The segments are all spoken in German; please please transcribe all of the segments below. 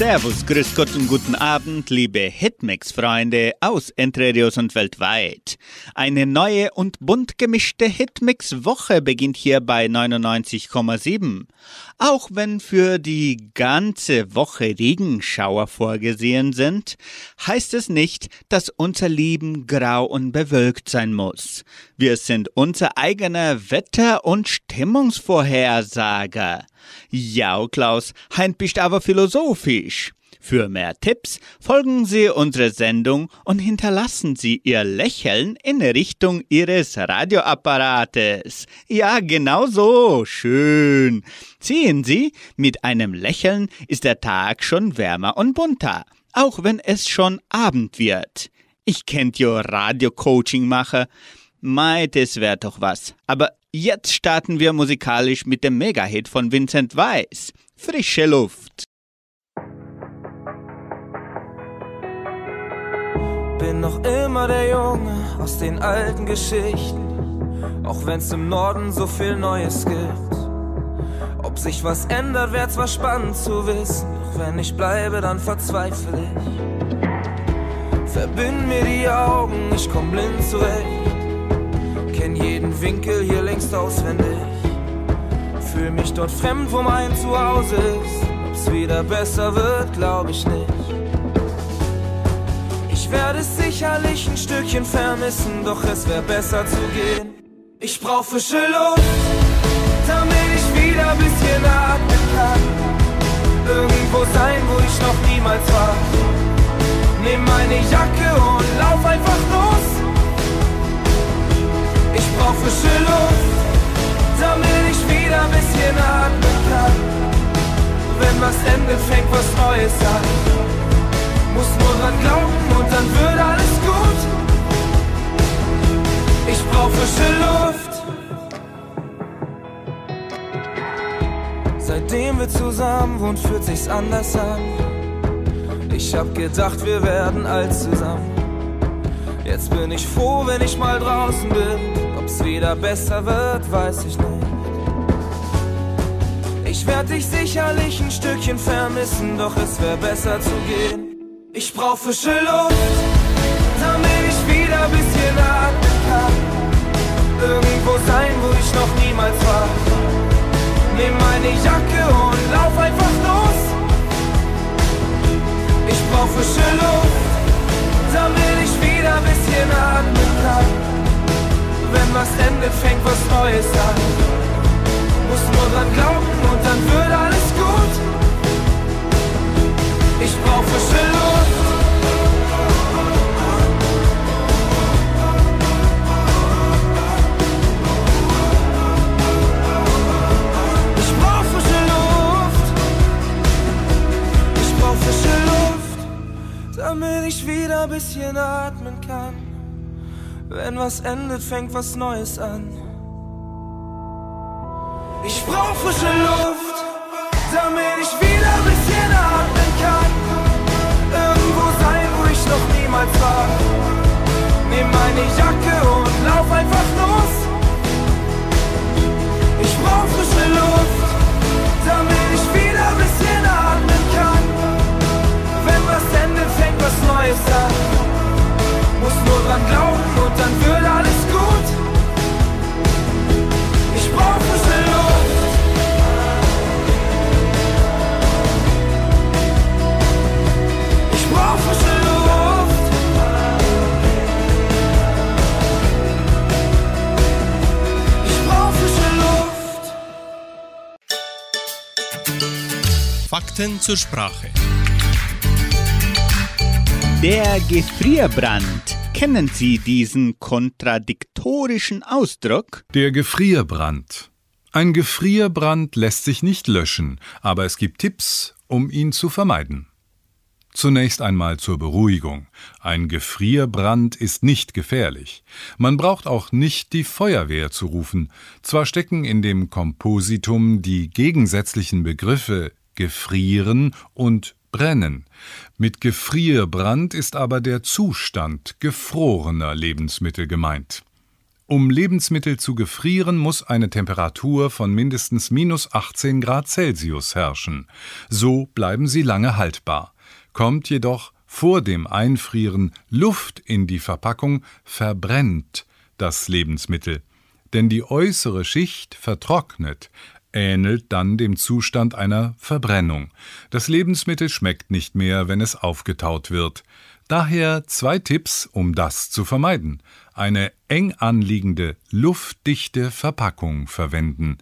Servus, Grüß Gott und guten Abend, liebe Hitmix-Freunde aus Entrerios und weltweit. Eine neue und bunt gemischte Hitmix-Woche beginnt hier bei 99,7. Auch wenn für die ganze Woche Regenschauer vorgesehen sind, heißt es nicht, dass unser Leben grau und bewölkt sein muss. Wir sind unser eigener Wetter- und Stimmungsvorhersager. Ja, Klaus, heint bist aber philosophisch. Für mehr Tipps folgen Sie unserer Sendung und hinterlassen Sie Ihr Lächeln in Richtung Ihres Radioapparates. Ja, genau so. Schön. Sehen Sie, mit einem Lächeln ist der Tag schon wärmer und bunter, auch wenn es schon Abend wird. Ich kennt jo Radio-Coaching mache. Mei, das wär doch was. Aber jetzt starten wir musikalisch mit dem Mega-Hit von Vincent Weiss. Frische Luft. Bin noch immer der Junge aus den alten Geschichten, auch wenn's im Norden so viel Neues gibt. Ob sich was ändert, wär zwar spannend zu wissen, doch wenn ich bleibe, dann verzweifle ich. Verbind mir die Augen, ich komm blind zurecht. Kenn jeden Winkel hier längst auswendig. Fühl mich dort fremd, wo mein Zuhause ist. Ob's wieder besser wird, glaub ich nicht. Ich werde sicherlich ein Stückchen vermissen, doch es wäre besser zu gehen. Ich brauch frische Luft, damit ich wieder ein bisschen atmen kann. Irgendwo sein, wo ich noch niemals war. Nimm meine Jacke frische Luft, damit ich wieder ein bisschen atmen kann. Wenn was endet, fängt was Neues an. Muss nur dran glauben und dann wird alles gut. Ich brauch frische Luft. Seitdem wir zusammen wohnen, fühlt sich's anders an. Ich hab gedacht, wir werden alt zusammen. Jetzt bin ich froh, wenn ich mal draußen bin. Wieder besser wird, weiß ich nicht. Ich werd dich sicherlich ein Stückchen vermissen, doch es wär besser zu gehen. Ich brauch frische Luft, damit ich wieder ein bisschen atmen kann. Irgendwo sein, wo ich noch niemals war. Nimm meine Jacke und lauf einfach los. Ich brauch frische Luft, damit ich wieder ein bisschen atmen kann. Wenn was endet, fängt was Neues an. Muss nur dran glauben und dann wird alles gut. Ich brauch frische Luft. Ich brauch frische Luft. Ich brauch frische Luft, damit ich wieder ein bisschen atmen kann. Wenn was endet, fängt was Neues an. Ich brauch frische Luft, damit ich wieder ein bisschen atmen kann. Irgendwo sein, wo ich noch niemals war. Nimm meine Jacke und Fakten zur Sprache. Der Gefrierbrand. Kennen Sie diesen kontradiktorischen Ausdruck? Der Gefrierbrand. Ein Gefrierbrand lässt sich nicht löschen, aber es gibt Tipps, um ihn zu vermeiden. Zunächst einmal zur Beruhigung. Ein Gefrierbrand ist nicht gefährlich. Man braucht auch nicht die Feuerwehr zu rufen. Zwar stecken in dem Kompositum die gegensätzlichen Begriffe gefrieren und brennen. Mit Gefrierbrand ist aber der Zustand gefrorener Lebensmittel gemeint. Um Lebensmittel zu gefrieren, muss eine Temperatur von mindestens minus 18 Grad Celsius herrschen. So bleiben sie lange haltbar. Kommt jedoch vor dem Einfrieren Luft in die Verpackung, verbrennt das Lebensmittel. Denn die äußere Schicht vertrocknet, ähnelt dann dem Zustand einer Verbrennung. Das Lebensmittel schmeckt nicht mehr, wenn es aufgetaut wird. Daher zwei Tipps, um das zu vermeiden. Eine eng anliegende, luftdichte Verpackung verwenden.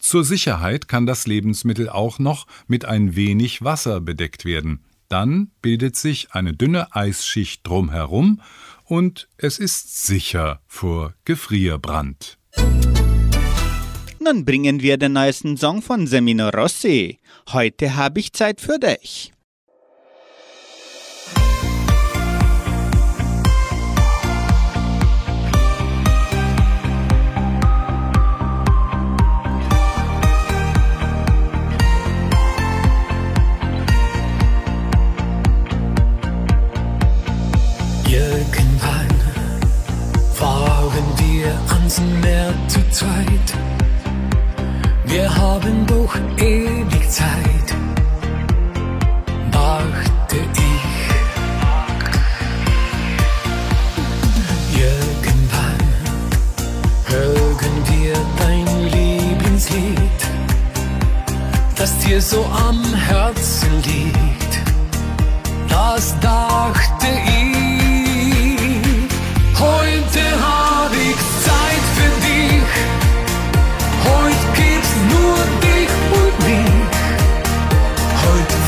Zur Sicherheit kann das Lebensmittel auch noch mit ein wenig Wasser bedeckt werden. Dann bildet sich eine dünne Eisschicht drumherum und es ist sicher vor Gefrierbrand. Nun bringen wir den neuesten Song von Semino Rossi. Heute habe ich Zeit für dich. ans Meer zu zweit. Wir haben doch ewig Zeit, dachte ich. Irgendwann hören wir dein Lieblingslied, das dir so am Herzen liegt. Das dachte ich. Heute hab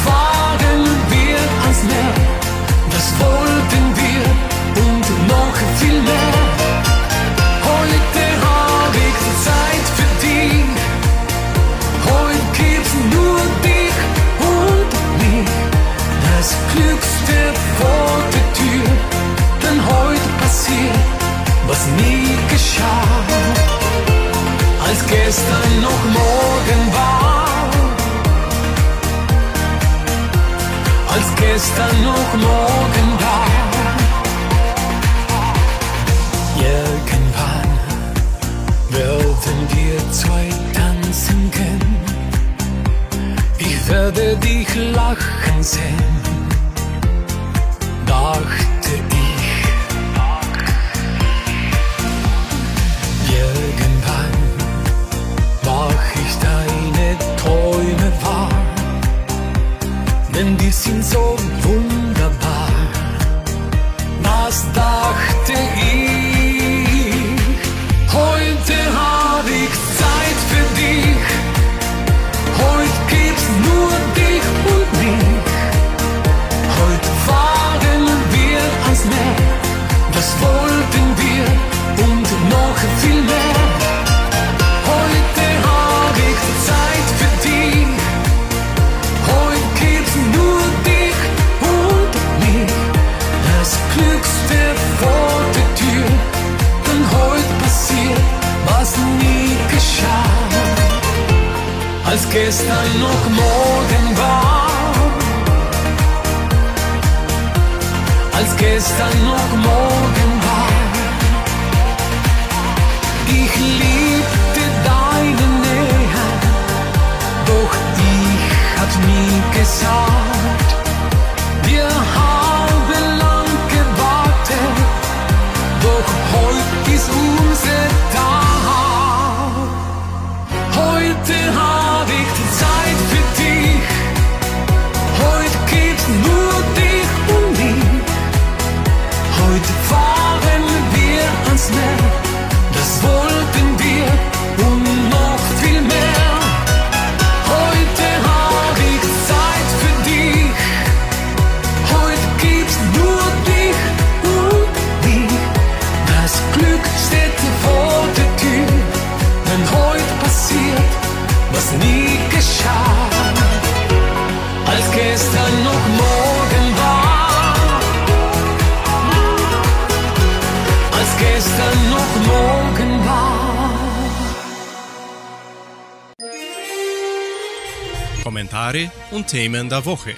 fahren wir ans Meer. Das wollten wir und noch viel mehr. Heute hab ich Zeit für dich. Heute gibt's nur dich und mich. Das Glückste vor der Tür, denn heute passiert, was nie geschah. Als gestern noch morgen war. Als gestern noch morgen war. Irgendwann werden wir zwei tanzen können. Ich werde dich lachen sehen, dachte gestern noch morgen war. Als gestern noch morgen war. Ich liebte deine Nähe, doch ich hab nie gesagt, wir Kommentare und Themen der Woche.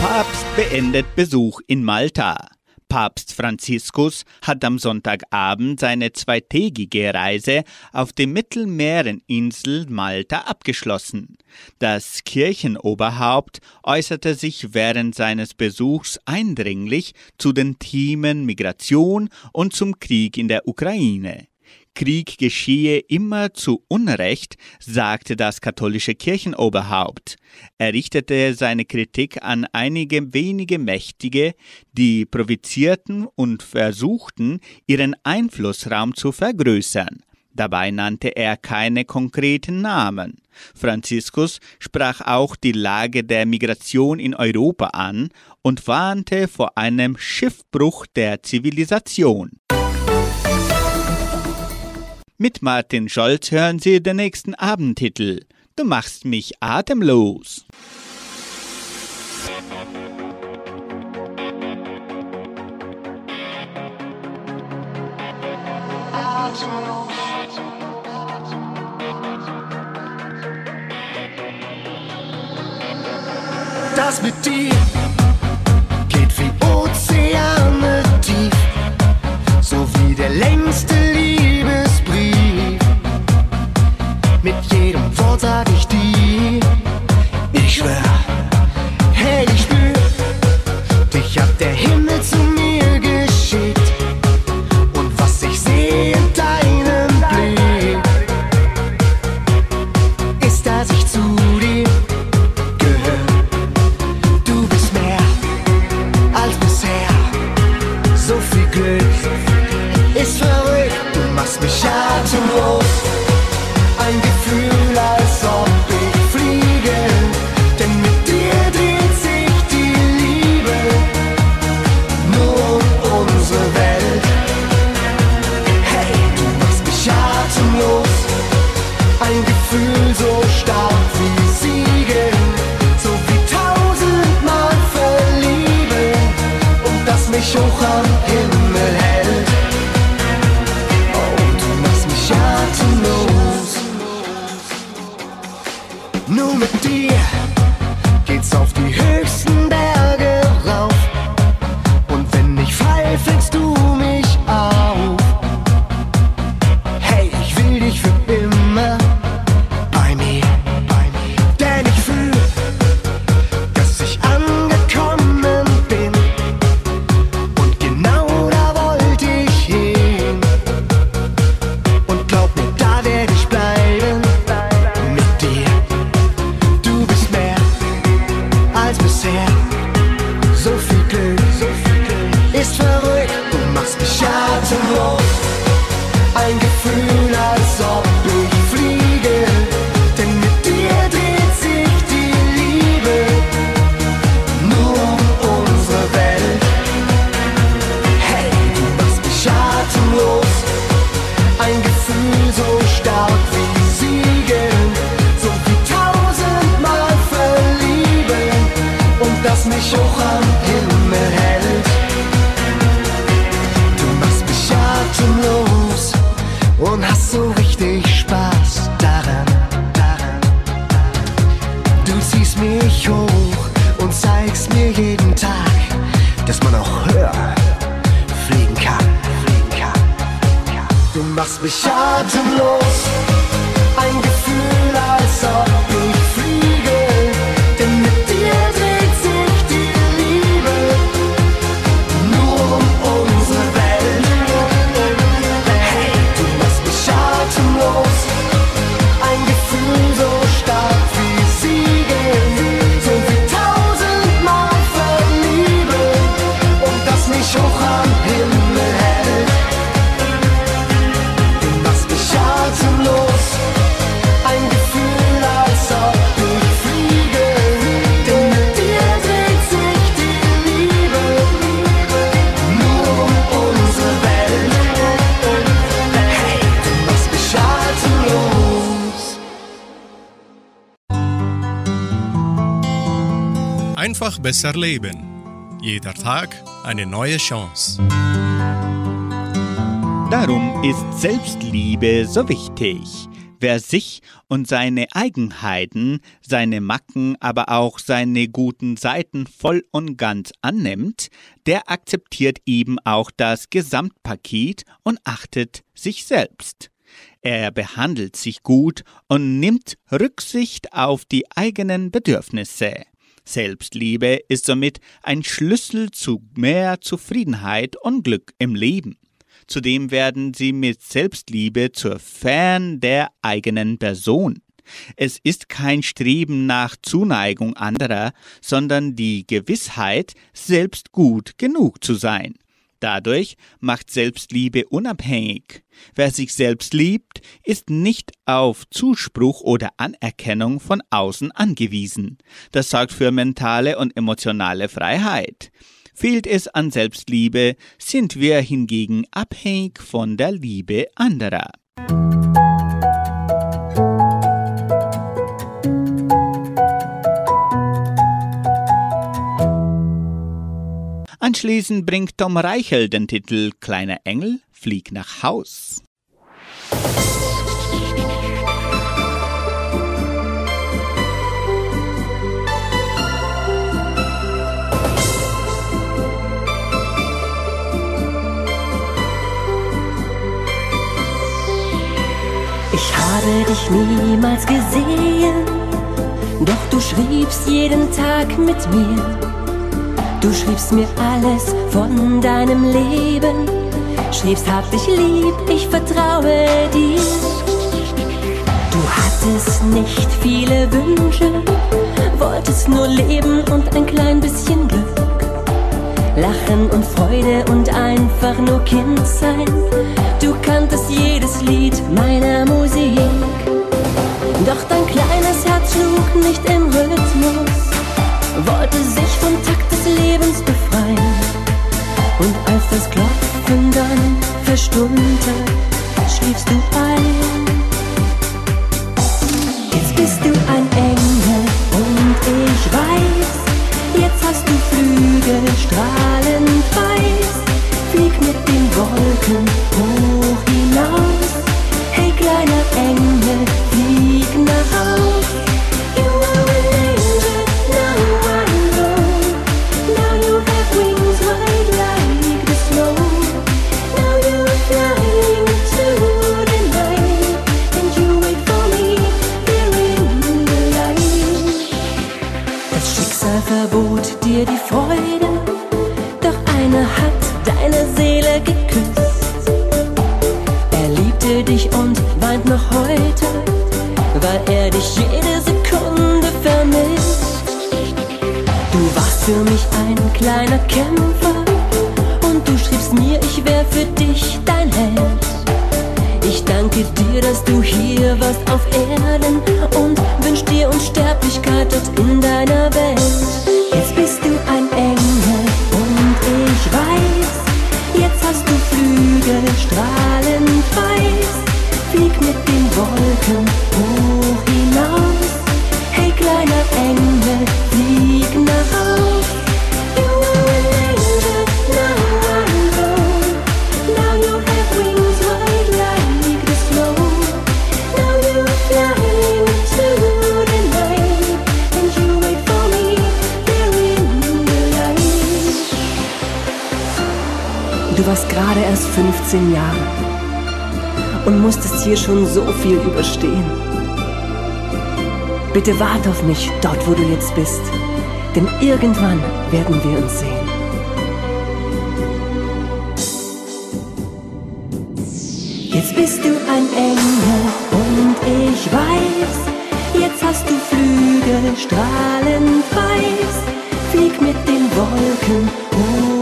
Papst beendet Besuch in Malta. Papst Franziskus hat am Sonntagabend seine zweitägige Reise auf dem Mittelmeereninsel Malta abgeschlossen. Das Kirchenoberhaupt äußerte sich während seines Besuchs eindringlich zu den Themen Migration und zum Krieg in der Ukraine. Krieg geschehe immer zu Unrecht, sagte das katholische Kirchenoberhaupt. Er richtete seine Kritik an einige wenige Mächtige, die provozierten und versuchten, ihren Einflussraum zu vergrößern. Dabei nannte er keine konkreten Namen. Franziskus sprach auch die Lage der Migration in Europa an und warnte vor einem Schiffbruch der Zivilisation. Mit Martin Scholz hören Sie den nächsten Abendtitel. Du machst mich atemlos. Das mit dir geht wie Ozeane tief, so wie der längste besser leben. Jeder Tag eine neue Chance. Darum ist Selbstliebe so wichtig. Wer sich und seine Eigenheiten, seine Macken, aber auch seine guten Seiten voll und ganz annimmt, der akzeptiert eben auch das Gesamtpaket und achtet sich selbst. Er behandelt sich gut und nimmt Rücksicht auf die eigenen Bedürfnisse. Selbstliebe ist somit ein Schlüssel zu mehr Zufriedenheit und Glück im Leben. Zudem werden sie mit Selbstliebe zur Fan der eigenen Person. Es ist kein Streben nach Zuneigung anderer, sondern die Gewissheit, selbst gut genug zu sein. Dadurch macht Selbstliebe unabhängig. Wer sich selbst liebt, ist nicht auf Zuspruch oder Anerkennung von außen angewiesen. Das sorgt für mentale und emotionale Freiheit. Fehlt es an Selbstliebe, sind wir hingegen abhängig von der Liebe anderer. Anschließend bringt Tom Reichel den Titel Kleiner Engel, flieg nach Haus. Ich habe dich niemals gesehen, doch du schriebst jeden Tag mit mir. Du schriebst mir alles von deinem Leben, schriebst hab dich lieb, ich vertraue dir. Du hattest nicht viele Wünsche, wolltest nur leben und ein klein bisschen Glück. Lachen und Freude und einfach nur Kind sein. Du kanntest jedes Lied meiner Musik. Doch dein kleines Herz schlug nicht im Rhythmus, wollte sich Don't Bitte wart auf mich dort, wo du jetzt bist, denn irgendwann werden wir uns sehen. Jetzt bist du ein Engel und ich weiß, jetzt hast du Flügel, strahlend weiß. Flieg mit den Wolken hoch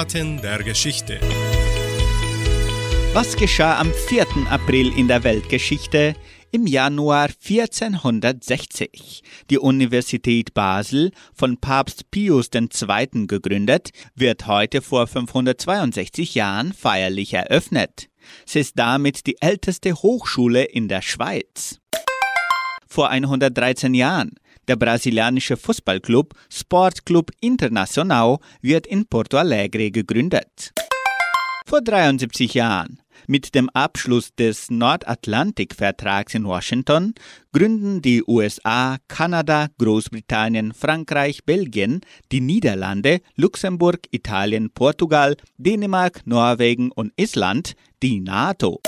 Eckdaten der Geschichte. Was geschah am 4. April in der Weltgeschichte? im Januar 1460. Die Universität Basel, von Papst Pius II. gegründet, wird heute vor 562 Jahren feierlich eröffnet. Sie ist damit die älteste Hochschule in der Schweiz. Vor 113 Jahren. Der brasilianische Fußballclub Sportclub Internacional wird in Porto Alegre gegründet. Vor 73 Jahren. Mit dem Abschluss des Nordatlantikvertrags in Washington gründen die USA, Kanada, Großbritannien, Frankreich, Belgien, die Niederlande, Luxemburg, Italien, Portugal, Dänemark, Norwegen und Island die NATO.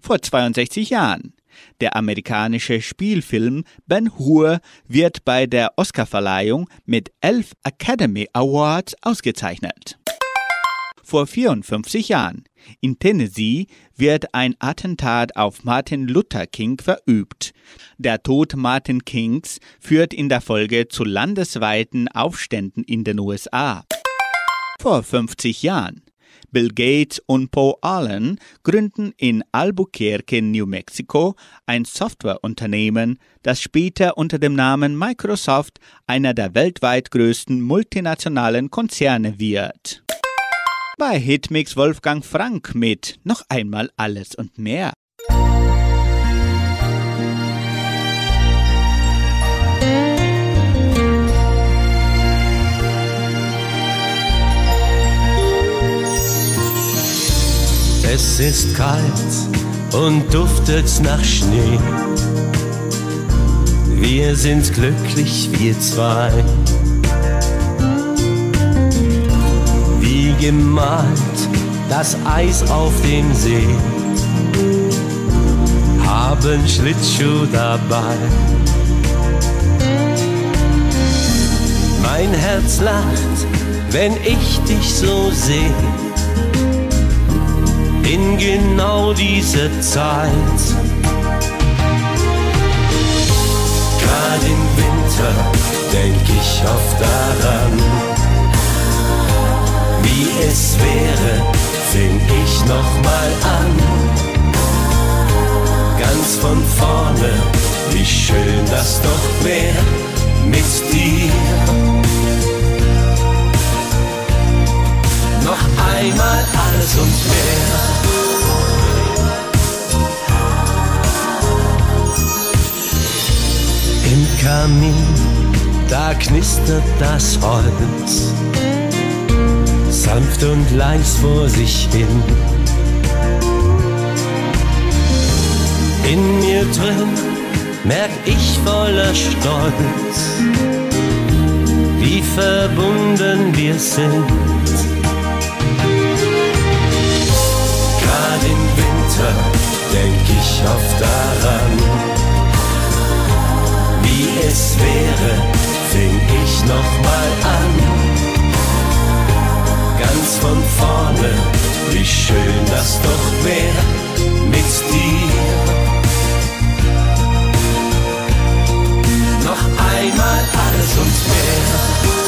Vor 62 Jahren. Der amerikanische Spielfilm Ben Hur wird bei der Oscarverleihung mit elf Academy Awards ausgezeichnet. Vor 54 Jahren. In Tennessee wird ein Attentat auf Martin Luther King verübt. Der Tod Martin Kings führt in der Folge zu landesweiten Aufständen in den USA. Vor 50 Jahren. Bill Gates und Paul Allen gründen in Albuquerque, New Mexico, ein Softwareunternehmen, das später unter dem Namen Microsoft einer der weltweit größten multinationalen Konzerne wird. Bei Hitmix Wolfgang Frank mit Noch einmal alles und mehr. Es ist kalt und duftet nach Schnee. Wir sind glücklich, wir zwei. Wie gemalt das Eis auf dem See. Haben Schlittschuh dabei. Mein Herz lacht, wenn ich dich so sehe in genau diese Zeit. Gerade im Winter denk ich oft daran, wie es wäre, fing ich noch mal an. Ganz von vorne, wie schön das doch wär mit dir. Noch einmal alles und mehr. Kamin, da knistert das Holz, sanft und leis vor sich hin. In mir drin merk ich voller Stolz, wie verbunden wir sind. Gerade im Winter denk ich oft daran es wäre, fing ich noch mal an. Ganz von vorne, wie schön das doch wär mit dir. Noch einmal alles und mehr.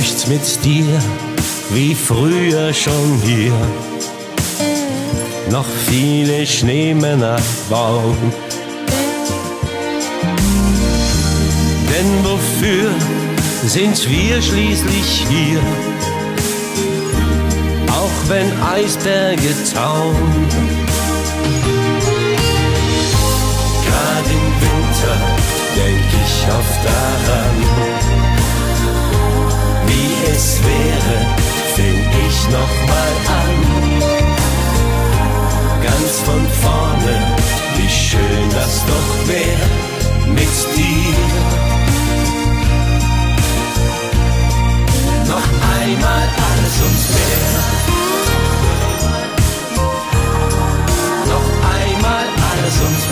Möcht mit dir wie früher schon hier noch viele Schneemänner bauen. Denn wofür sind wir schließlich hier? Auch wenn Eisberge tauen. Gerade im Winter denk ich oft daran es wäre, fing ich nochmal an. Ganz von vorne, wie schön das doch wäre mit dir. Noch einmal alles ums Meer. Noch einmal alles ums Meer.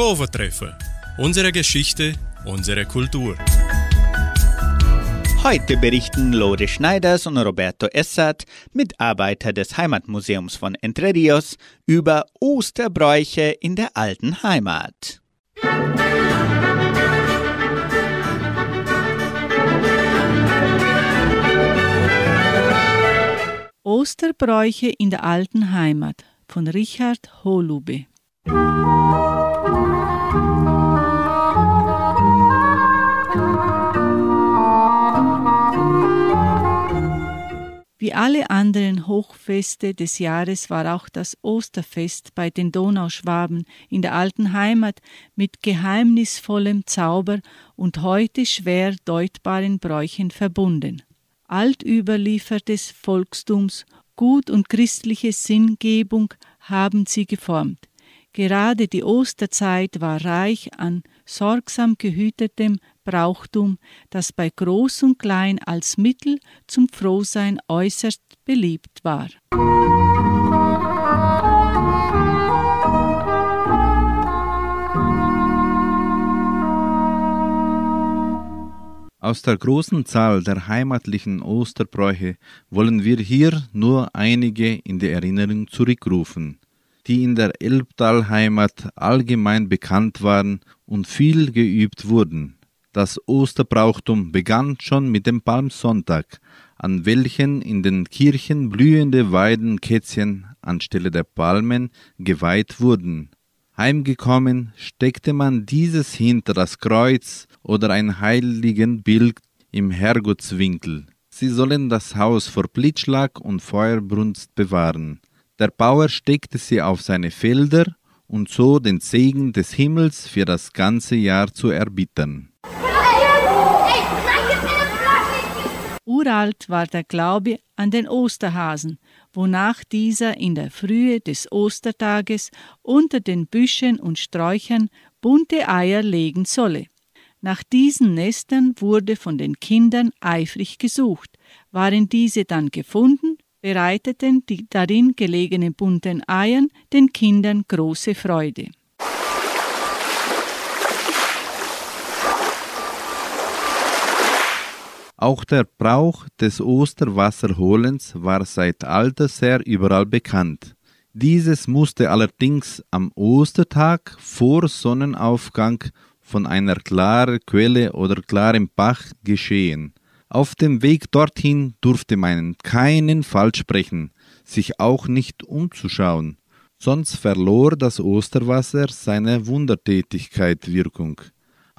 Schwovertreffen. Unsere Geschichte, unsere Kultur. Heute berichten Lore Schneiders und Roberto Essert, Mitarbeiter des Heimatmuseums von Entre Rios, über Osterbräuche in der alten Heimat. Osterbräuche in der alten Heimat von Richard Holube. Wie alle anderen Hochfeste des Jahres war auch das Osterfest bei den Donauschwaben in der alten Heimat mit geheimnisvollem Zauber und heute schwer deutbaren Bräuchen verbunden. Altüberliefertes Volkstums, Gut und christliche Sinngebung haben sie geformt. Gerade die Osterzeit war reich an sorgsam gehütetem Brauchtum, das bei Groß und Klein als Mittel zum Frohsein äußerst beliebt war. Aus der großen Zahl der heimatlichen Osterbräuche wollen wir hier nur einige in die Erinnerung zurückrufen, die in der Elbtalheimat allgemein bekannt waren und viel geübt wurden. Das Osterbrauchtum begann schon mit dem Palmsonntag, an welchen in den Kirchen blühende Weidenkätzchen anstelle der Palmen geweiht wurden. Heimgekommen steckte man dieses hinter das Kreuz oder ein Heiligenbild im Herrgottswinkel. Sie sollen das Haus vor Blitzschlag und Feuerbrunst bewahren. Der Bauer steckte sie auf seine Felder und so den Segen des Himmels für das ganze Jahr zu erbittern. Uralt war der Glaube an den Osterhasen, wonach dieser in der Frühe des Ostertages unter den Büschen und Sträuchern bunte Eier legen solle. Nach diesen Nestern wurde von den Kindern eifrig gesucht. Waren diese dann gefunden, bereiteten die darin gelegenen bunten Eiern den Kindern große Freude. Auch der Brauch des Osterwasserholens war seit alters her überall bekannt. Dieses musste allerdings am Ostertag vor Sonnenaufgang von einer klaren Quelle oder klarem Bach geschehen. Auf dem Weg dorthin durfte man keinen Fall sprechen, sich auch nicht umzuschauen, sonst verlor das Osterwasser seine Wundertätigkeit Wirkung.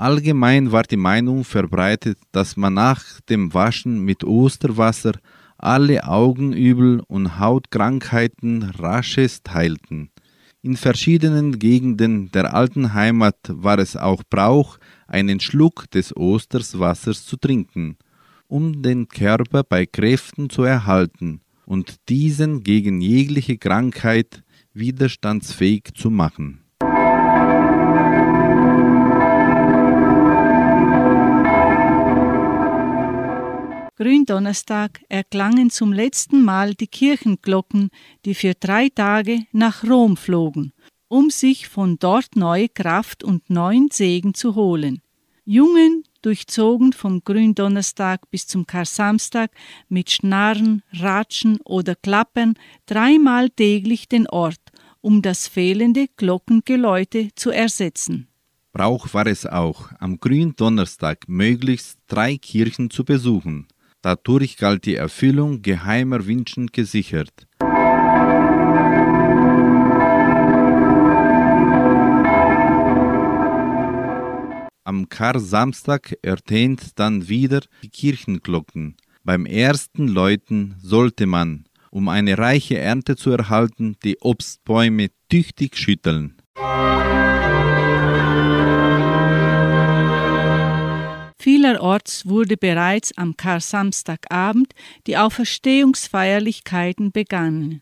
Allgemein war die Meinung verbreitet, dass man nach dem Waschen mit Osterwasser alle Augenübel und Hautkrankheiten raschest heilten. In verschiedenen Gegenden der alten Heimat war es auch Brauch, einen Schluck des Osterswassers zu trinken, um den Körper bei Kräften zu erhalten und diesen gegen jegliche Krankheit widerstandsfähig zu machen. Gründonnerstag erklangen zum letzten Mal die Kirchenglocken, die für drei Tage nach Rom flogen, um sich von dort neue Kraft und neuen Segen zu holen. Jungen, durchzogen vom Gründonnerstag bis zum Karsamstag mit Schnarren, Ratschen oder Klappern dreimal täglich den Ort, um das fehlende Glockengeläute zu ersetzen. Brauch war es auch, am Gründonnerstag möglichst drei Kirchen zu besuchen. Dadurch galt die Erfüllung geheimer Wünschen gesichert. Am Kar-Samstag ertönt dann wieder die Kirchenglocken. Beim ersten Läuten sollte man, um eine reiche Ernte zu erhalten, die Obstbäume tüchtig schütteln. Vielerorts wurde bereits am Kar-Samstagabend die Auferstehungsfeierlichkeiten begangen.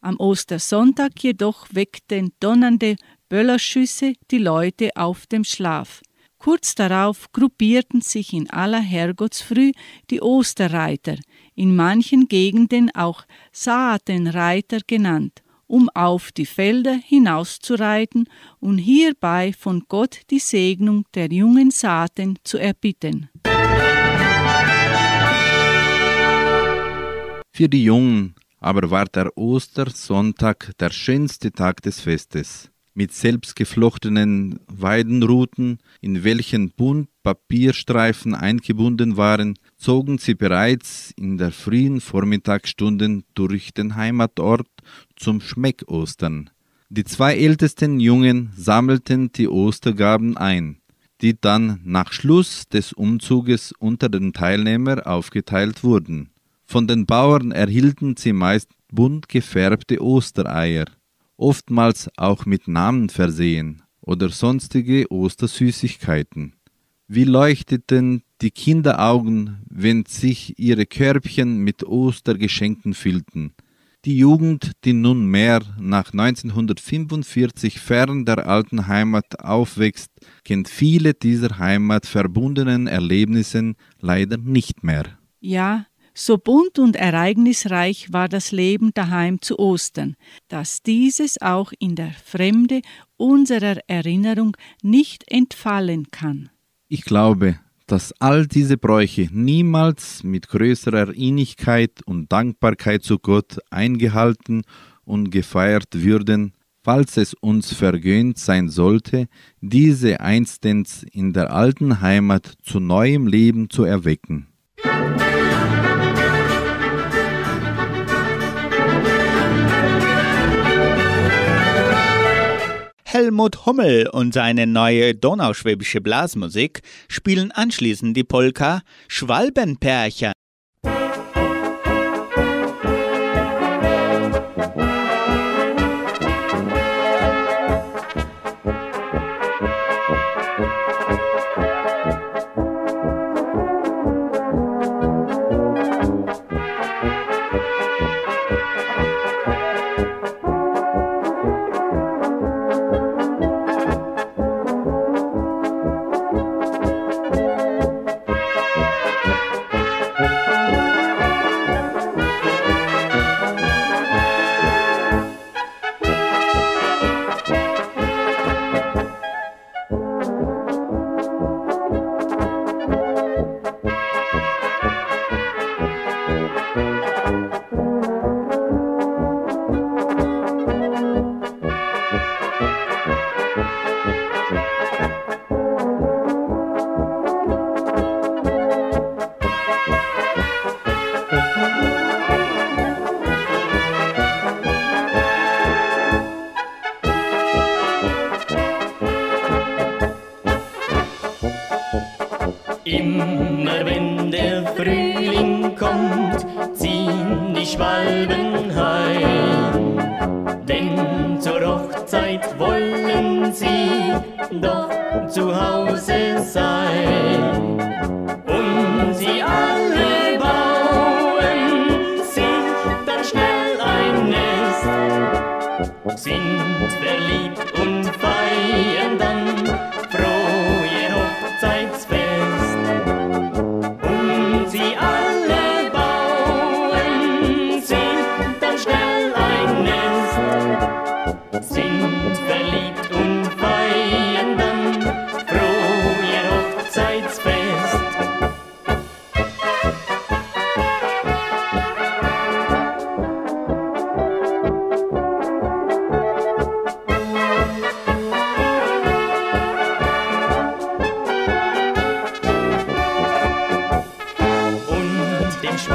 Am Ostersonntag jedoch weckten donnernde Böllerschüsse die Leute auf dem Schlaf. Kurz darauf gruppierten sich in aller Herrgottsfrüh die Osterreiter, in manchen Gegenden auch Saatenreiter genannt, um auf die Felder hinauszureiten und hierbei von Gott die Segnung der jungen Saaten zu erbitten. Für die Jungen aber war der Ostersonntag der schönste Tag des Festes. Mit selbstgeflochtenen Weidenruten, in welchen bunt Papierstreifen eingebunden waren, zogen sie bereits in der frühen Vormittagsstunden durch den Heimatort zum Schmeckostern. Die zwei ältesten Jungen sammelten die Ostergaben ein, die dann nach Schluss des Umzuges unter den Teilnehmern aufgeteilt wurden. Von den Bauern erhielten sie meist bunt gefärbte Ostereier, oftmals auch mit Namen versehen oder sonstige Ostersüßigkeiten. Wie leuchteten die Kinderaugen, wenn sich ihre Körbchen mit Ostergeschenken füllten. Die Jugend, die nunmehr nach 1945 fern der alten Heimat aufwächst, kennt viele dieser Heimat verbundenen Erlebnissen leider nicht mehr. Ja, so bunt und ereignisreich war das Leben daheim zu Ostern, dass dieses auch in der Fremde unserer Erinnerung nicht entfallen kann. Ich glaube, dass all diese Bräuche niemals mit größerer Innigkeit und Dankbarkeit zu Gott eingehalten und gefeiert würden, falls es uns vergönnt sein sollte, diese einstens in der alten Heimat zu neuem Leben zu erwecken. Helmut Hummel und seine neue donauschwäbische Blasmusik spielen anschließend die Polka Schwalbenpärchen.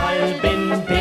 Und dem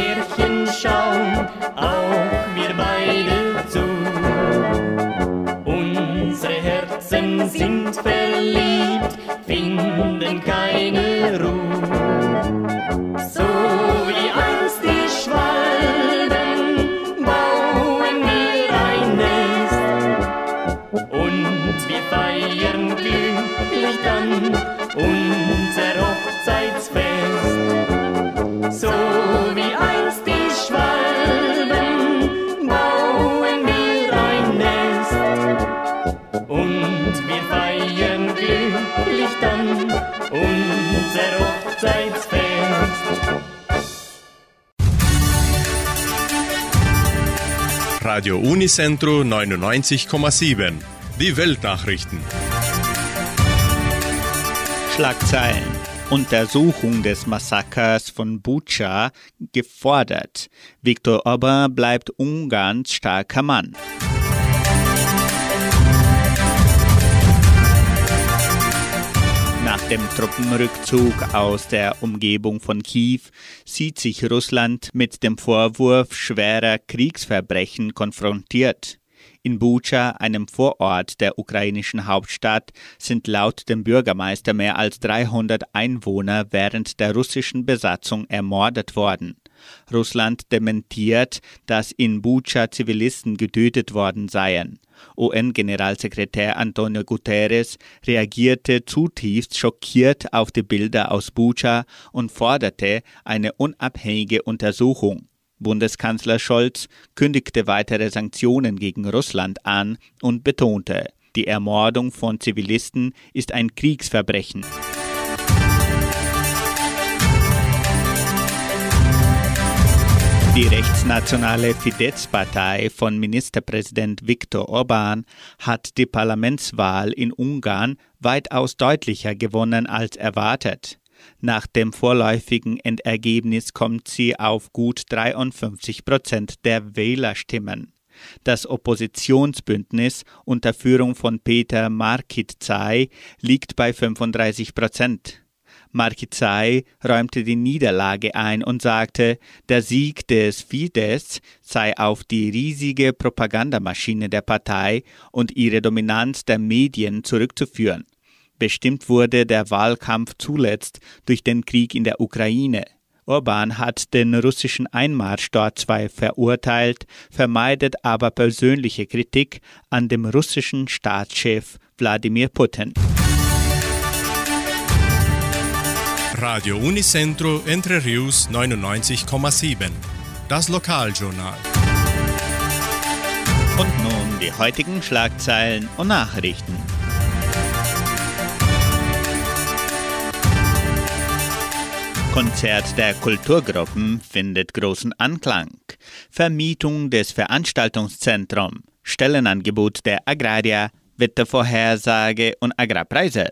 Radio Unicentro 99,7. Die Weltnachrichten. Schlagzeilen. Untersuchung des Massakers von Bucha gefordert. Viktor Orban bleibt Ungarns starker Mann. Dem Truppenrückzug aus der Umgebung von Kiew sieht sich Russland mit dem Vorwurf schwerer Kriegsverbrechen konfrontiert. In Bucha, einem Vorort der ukrainischen Hauptstadt, sind laut dem Bürgermeister mehr als 300 Einwohner während der russischen Besatzung ermordet worden. Russland dementiert, dass in Bucha Zivilisten getötet worden seien. UN-Generalsekretär Antonio Guterres reagierte zutiefst schockiert auf die Bilder aus Bucha und forderte eine unabhängige Untersuchung. Bundeskanzler Scholz kündigte weitere Sanktionen gegen Russland an und betonte, die Ermordung von Zivilisten ist ein Kriegsverbrechen. Die rechtsnationale Fidesz-Partei von Ministerpräsident Viktor Orban hat die Parlamentswahl in Ungarn weitaus deutlicher gewonnen als erwartet. Nach dem vorläufigen Endergebnis kommt sie auf gut 53 Prozent der Wählerstimmen. Das Oppositionsbündnis unter Führung von Peter Markitzai liegt bei 35 Prozent. Markizai räumte die Niederlage ein und sagte, der Sieg des Fidesz sei auf die riesige Propagandamaschine der Partei und ihre Dominanz der Medien zurückzuführen. Bestimmt wurde der Wahlkampf zuletzt durch den Krieg in der Ukraine. Orban hat den russischen Einmarsch dort zwar verurteilt, vermeidet aber persönliche Kritik an dem russischen Staatschef Wladimir Putin. Radio Unicentro Entre Rius 99,7. Das Lokaljournal. Und nun die heutigen Schlagzeilen und Nachrichten. Konzert der Kulturgruppen findet großen Anklang. Vermietung des Veranstaltungszentrums, Stellenangebot der Agraria, Wettervorhersage und Agrarpreise.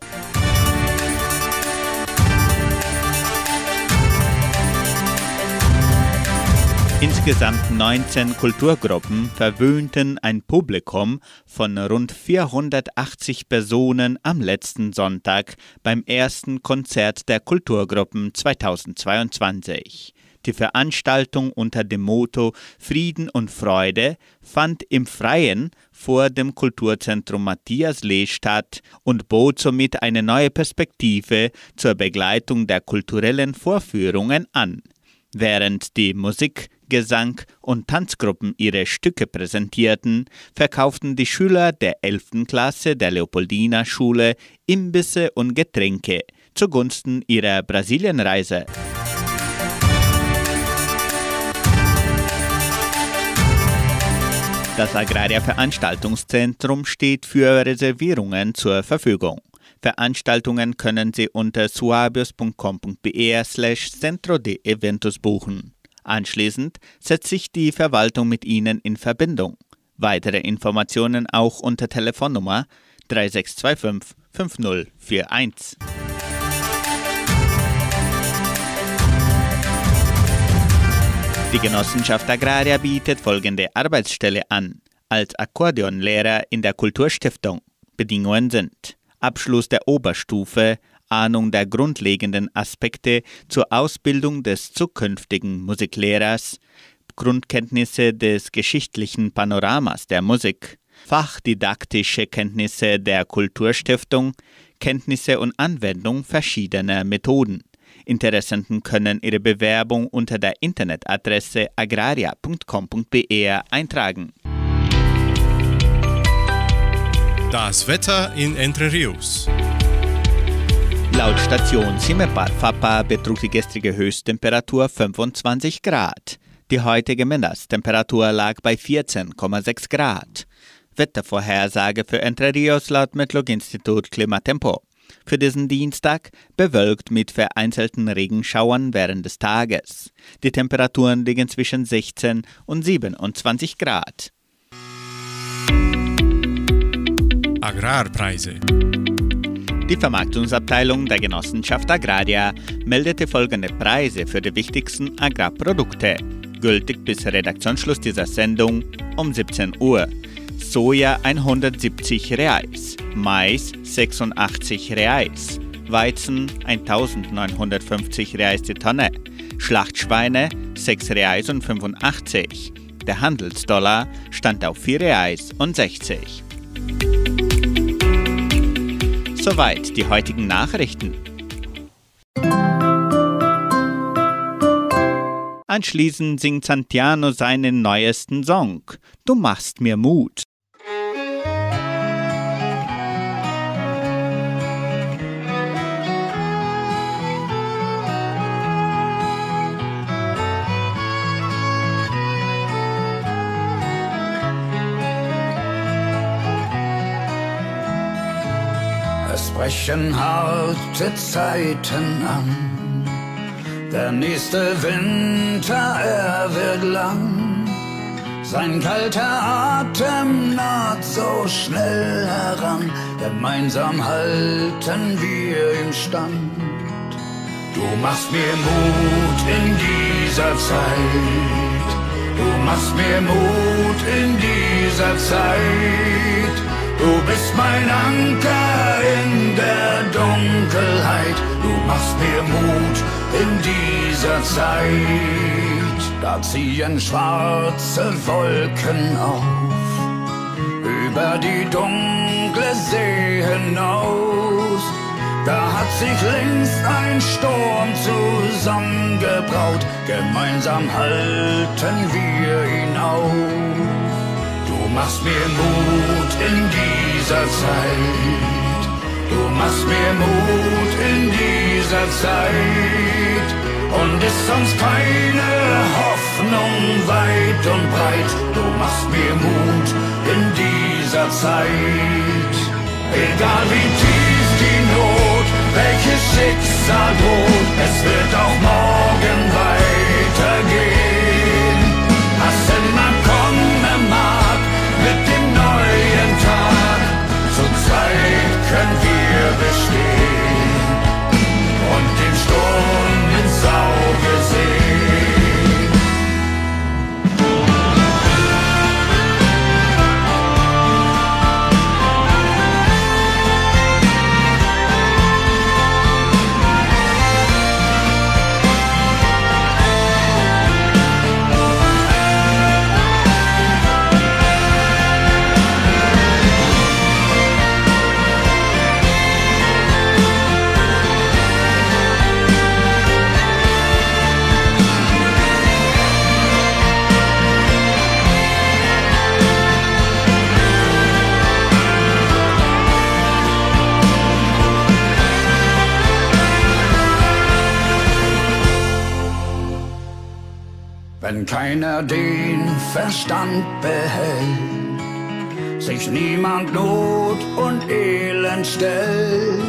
Insgesamt 19 Kulturgruppen verwöhnten ein Publikum von rund 480 Personen am letzten Sonntag beim ersten Konzert der Kulturgruppen 2022. Die Veranstaltung unter dem Motto Frieden und Freude fand im Freien vor dem Kulturzentrum Matthias Lee statt und bot somit eine neue Perspektive zur Begleitung der kulturellen Vorführungen an. Während die Musik, Gesang und Tanzgruppen ihre Stücke präsentierten, verkauften die Schüler der 11. Klasse der Leopoldina Schule Imbisse und Getränke zugunsten ihrer Brasilienreise. Das Agraria Veranstaltungszentrum steht für Reservierungen zur Verfügung. Veranstaltungen können Sie unter suabios.com.br slash centro de eventos buchen. Anschließend setzt sich die Verwaltung mit Ihnen in Verbindung. Weitere Informationen auch unter Telefonnummer 3625 5041. Die Genossenschaft Agraria bietet folgende Arbeitsstelle an. Als Akkordeonlehrer in der Kulturstiftung. Bedingungen sind Abschluss der Oberstufe, Ahnung der grundlegenden Aspekte zur Ausbildung des zukünftigen Musiklehrers, Grundkenntnisse des geschichtlichen Panoramas der Musik, fachdidaktische Kenntnisse der Kulturstiftung, Kenntnisse und Anwendung verschiedener Methoden. Interessenten können ihre Bewerbung unter der Internetadresse agraria.com.br eintragen. Das Wetter in Entre Rios. Laut Station Simepar-Fapa betrug die gestrige Höchsttemperatur 25 Grad. Die heutige Mindesttemperatur lag bei 14,6 Grad. Wettervorhersage für Entre Rios laut Metlog-Institut Klimatempo. Für diesen Dienstag bewölkt mit vereinzelten Regenschauern während des Tages. Die Temperaturen liegen zwischen 16 und 27 Grad. Agrarpreise. Die Vermarktungsabteilung der Genossenschaft Agraria meldete folgende Preise für die wichtigsten Agrarprodukte, gültig bis Redaktionsschluss dieser Sendung um 17 Uhr. Soja 170 Reais, Mais 86 Reais, Weizen 1950 Reais die Tonne, Schlachtschweine 6 Reais und 85. Der Handelsdollar stand auf 4 Reais und 60. Soweit die heutigen Nachrichten. Anschließend singt Santiano seinen neuesten Song. Du machst mir Mut. Brechen harte Zeiten an. Der nächste Winter, er wird lang. Sein kalter Atem naht so schnell heran. Gemeinsam halten wir im Stand. Du machst mir Mut in dieser Zeit. Du machst mir Mut in dieser Zeit. Du bist mein Anker in der Dunkelheit. Du machst mir Mut in dieser Zeit. Da ziehen schwarze Wolken auf über die dunkle See hinaus. Da hat sich längst ein Sturm zusammengebraut. Gemeinsam halten wir ihn auf. Machst mir Mut in dieser Zeit. Du machst mir Mut in dieser Zeit. Und ist sonst keine Hoffnung weit und breit. Du machst mir Mut in dieser Zeit. Egal wie tief die Not, welches Schicksal droht, es wird auch morgen weitergehen. Bestehen und den Sturm Wenn keiner den Verstand behält, sich niemand Not und Elend stellt,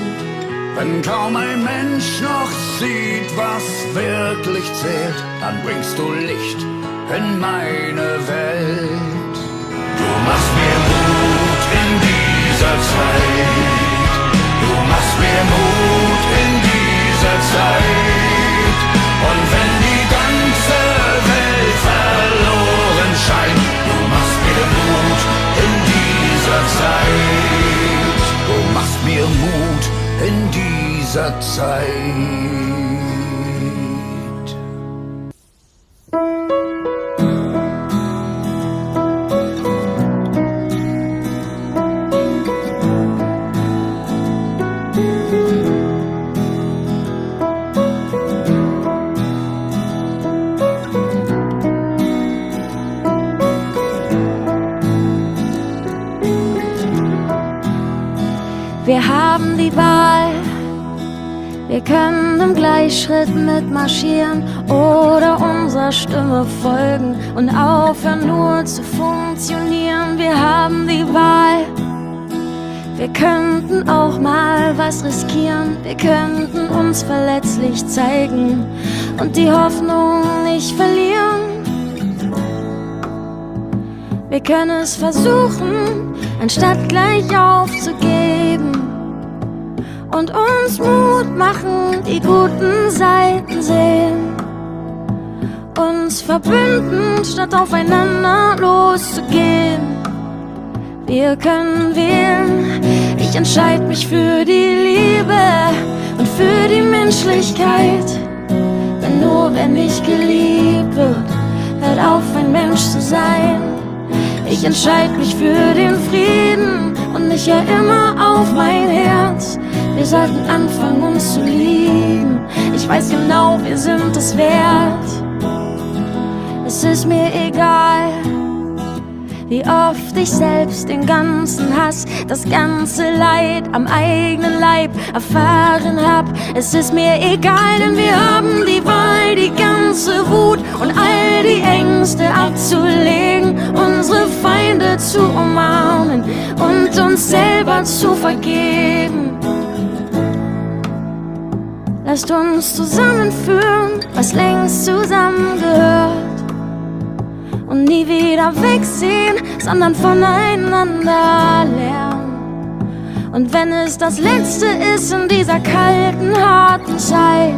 wenn kaum ein Mensch noch sieht, was wirklich zählt, dann bringst du Licht in meine Welt. Du machst mir Mut in dieser Zeit, du machst mir Mut in dieser Zeit. Mir Mut in dieser Zeit. Gleichschritt mitmarschieren oder unserer Stimme folgen und aufhören nur zu funktionieren. Wir haben die Wahl. Wir könnten auch mal was riskieren. Wir könnten uns verletzlich zeigen und die Hoffnung nicht verlieren. Wir können es versuchen, anstatt gleich aufzugeben. Und uns Mut machen, die guten Seiten sehen. Uns verbünden, statt aufeinander loszugehen. Wir können wählen, ich entscheide mich für die Liebe und für die Menschlichkeit. Denn nur wenn ich geliebt wird, hört auf, ein Mensch zu sein. Ich entscheide mich für den Frieden und ich höre immer auf mein Herz. Wir sollten anfangen, uns zu lieben. Ich weiß genau, wir sind es wert. Es ist mir egal, wie oft ich selbst den ganzen Hass, das ganze Leid am eigenen Leib erfahren hab. Es ist mir egal, denn wir haben die Wahl, die ganze Wut und all die Ängste abzulegen, unsere Feinde zu umarmen und uns selber zu vergeben. Lasst uns zusammenführen, was längst zusammengehört und nie wieder wegsehen, sondern voneinander lernen. Und wenn es das Letzte ist in dieser kalten, harten Zeit,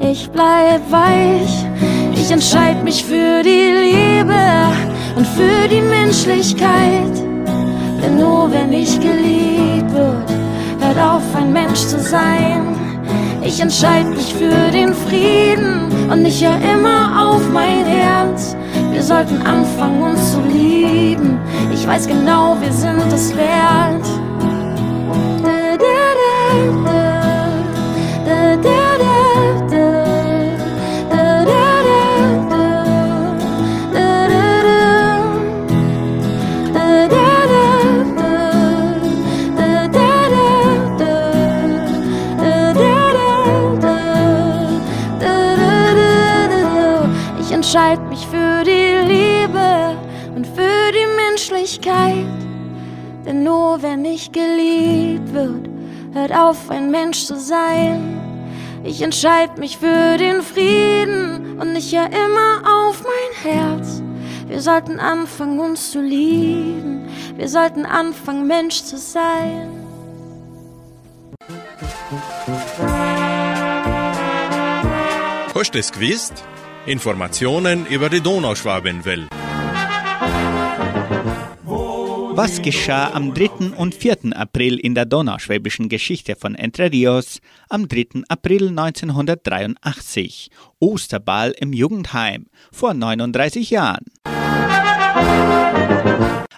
ich bleib weich, ich entscheide mich für die Liebe und für die Menschlichkeit. Denn nur wenn ich geliebt wird, hört auf, ein Mensch zu sein. Ich entscheide mich für den Frieden und ich höre immer auf mein Herz. Wir sollten anfangen, uns zu lieben. Ich weiß genau, wir sind es wert. Da, da, da, Entscheide mich für die Liebe und für die Menschlichkeit. Denn nur wenn ich geliebt wird, hört auf, ein Mensch zu sein. Ich entscheide mich für den Frieden und ich höre immer auf mein Herz. Wir sollten anfangen, uns zu lieben. Wir sollten anfangen, Mensch zu sein. Hast du es gewusst? Informationen über die Donauschwabenwelle. Was geschah am 3. und 4. April in der donauschwäbischen Geschichte von Entre Rios am 3. April 1983? Osterball im Jugendheim vor 39 Jahren.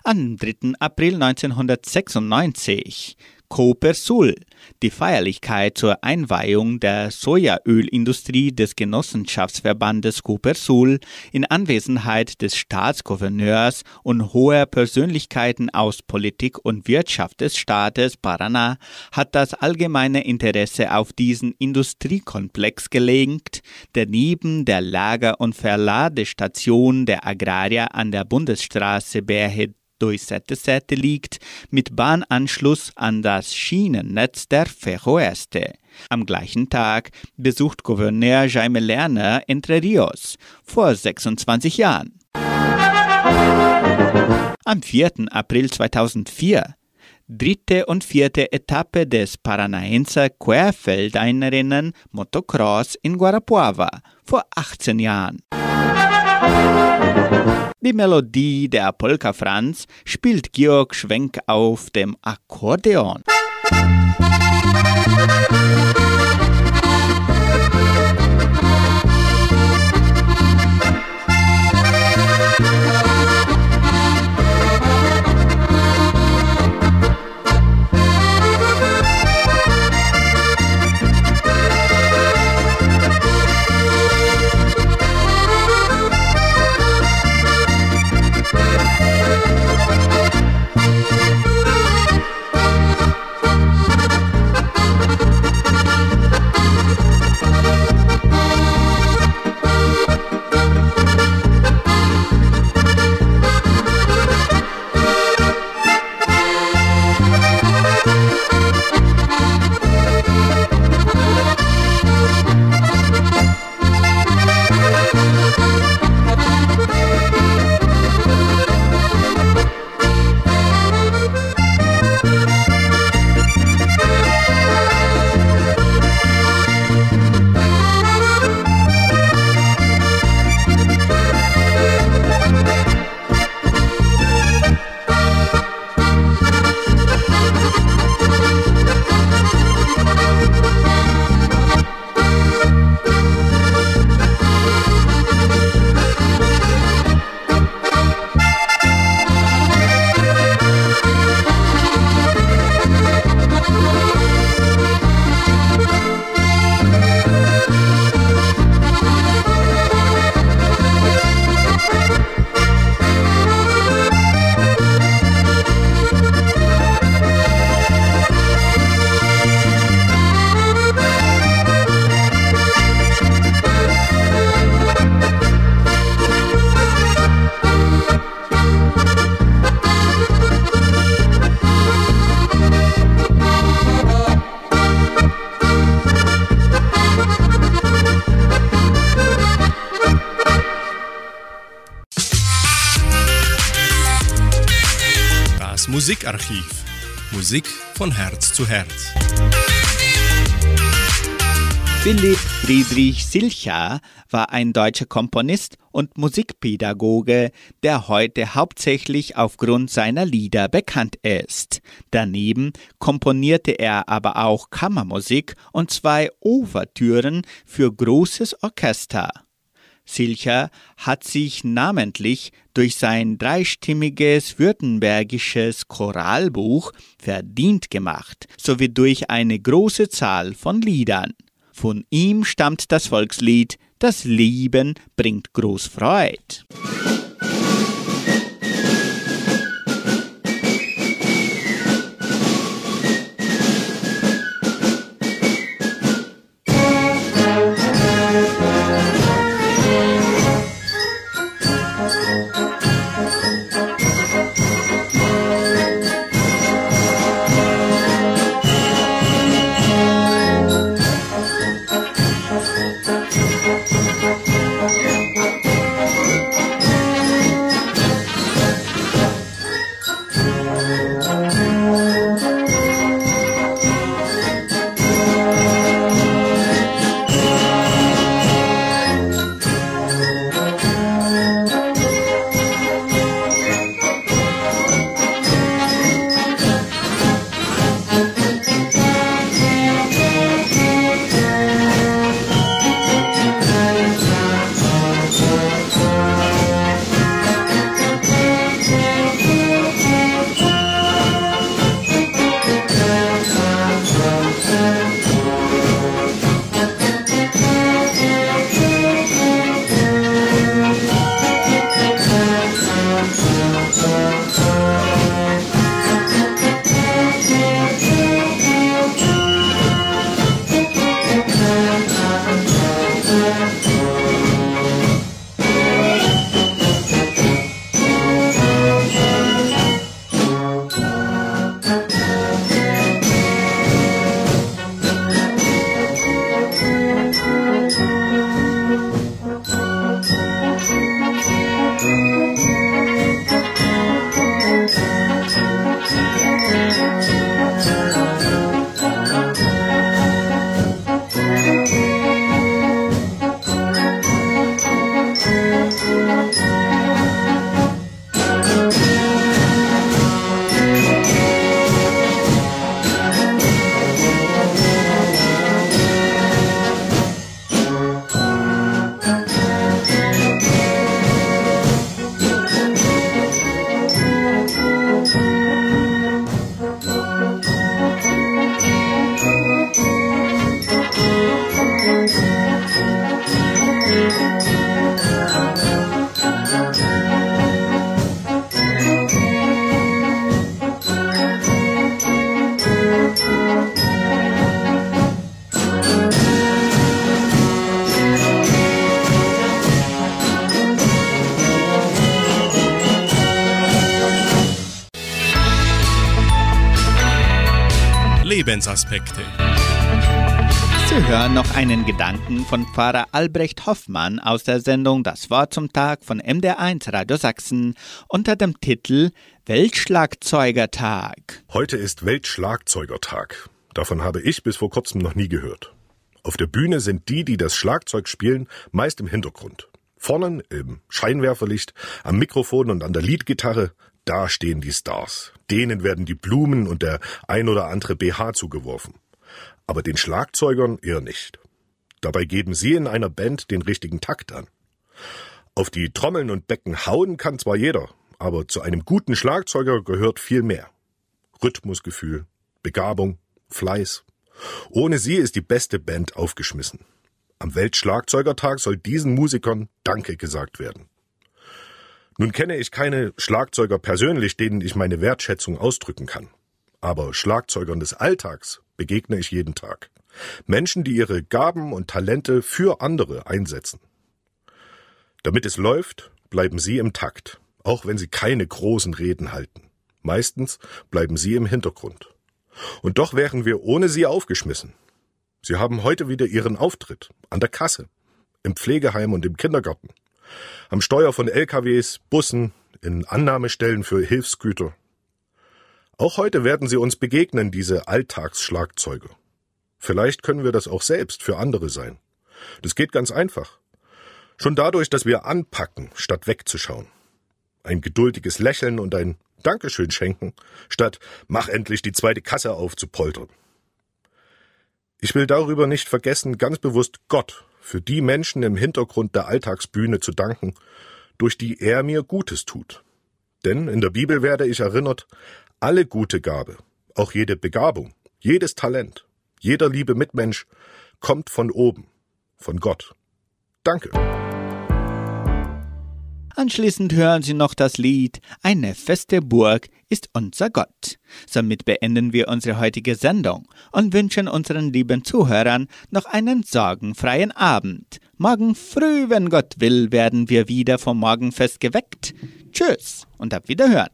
Am 3. April 1996 Koper Sul, die Feierlichkeit zur Einweihung der Sojaölindustrie des Genossenschaftsverbandes Koper Sul in Anwesenheit des Staatsgouverneurs und hoher Persönlichkeiten aus Politik und Wirtschaft des Staates Paraná hat das allgemeine Interesse auf diesen Industriekomplex gelenkt, der neben der Lager- und Verladestation der Agrarier an der Bundesstraße Berhe durch Seite liegt, mit Bahnanschluss an das Schienennetz der Ferroeste. Am gleichen Tag besucht Gouverneur Jaime Lerner Entre Rios vor 26 Jahren. Am 4. April 2004 dritte und vierte Etappe des Paranaenser Querfeldeinerinnen Motocross in Guarapuava vor 18 Jahren. Die Melodie der Polka Franz spielt Georg Schwenk auf dem Akkordeon. Musikarchiv. Musik von Herz zu Herz. Philipp Friedrich Silcha war ein deutscher Komponist und Musikpädagoge, der heute hauptsächlich aufgrund seiner Lieder bekannt ist. Daneben komponierte er aber auch Kammermusik und zwei Ouvertüren für großes Orchester. Silcher hat sich namentlich durch sein dreistimmiges württembergisches Choralbuch verdient gemacht, sowie durch eine große Zahl von Liedern. Von ihm stammt das Volkslied Das Leben bringt groß Freud. Einen Gedanken von Pfarrer Albrecht Hoffmann aus der Sendung Das Wort zum Tag von MDR1 Radio Sachsen unter dem Titel Weltschlagzeugertag. Heute ist Weltschlagzeugertag. Davon habe ich bis vor kurzem noch nie gehört. Auf der Bühne sind die, die das Schlagzeug spielen, meist im Hintergrund. Vorne im Scheinwerferlicht, am Mikrofon und an der Leadgitarre, da stehen die Stars. Denen werden die Blumen und der ein oder andere BH zugeworfen. Aber den Schlagzeugern eher nicht. Dabei geben sie in einer Band den richtigen Takt an. Auf die Trommeln und Becken hauen kann zwar jeder, aber zu einem guten Schlagzeuger gehört viel mehr. Rhythmusgefühl, Begabung, Fleiß. Ohne sie ist die beste Band aufgeschmissen. Am Weltschlagzeugertag soll diesen Musikern Danke gesagt werden. Nun kenne ich keine Schlagzeuger persönlich, denen ich meine Wertschätzung ausdrücken kann. Aber Schlagzeugern des Alltags begegne ich jeden Tag. Menschen, die ihre Gaben und Talente für andere einsetzen. Damit es läuft, bleiben sie im Takt, auch wenn sie keine großen Reden halten. Meistens bleiben sie im Hintergrund. Und doch wären wir ohne sie aufgeschmissen. Sie haben heute wieder ihren Auftritt an der Kasse, im Pflegeheim und im Kindergarten, am Steuer von LKWs, Bussen, in Annahmestellen für Hilfsgüter. Auch heute werden sie uns begegnen, diese Alltagsschlagzeuge. Vielleicht können wir das auch selbst für andere sein. Das geht ganz einfach. Schon dadurch, dass wir anpacken, statt wegzuschauen. Ein geduldiges Lächeln und ein Dankeschön schenken, statt mach endlich die zweite Kasse auf zu poltern. Ich will darüber nicht vergessen, ganz bewusst Gott für die Menschen im Hintergrund der Alltagsbühne zu danken, durch die er mir Gutes tut. Denn in der Bibel werde ich erinnert, alle gute Gabe, auch jede Begabung, jedes Talent, jeder liebe Mitmensch kommt von oben, von Gott. Danke. Anschließend hören Sie noch das Lied Eine feste Burg ist unser Gott. Somit beenden wir unsere heutige Sendung und wünschen unseren lieben Zuhörern noch einen sorgenfreien Abend. Morgen früh, wenn Gott will, werden wir wieder vom Morgenfest geweckt. Tschüss und auf Wiederhören.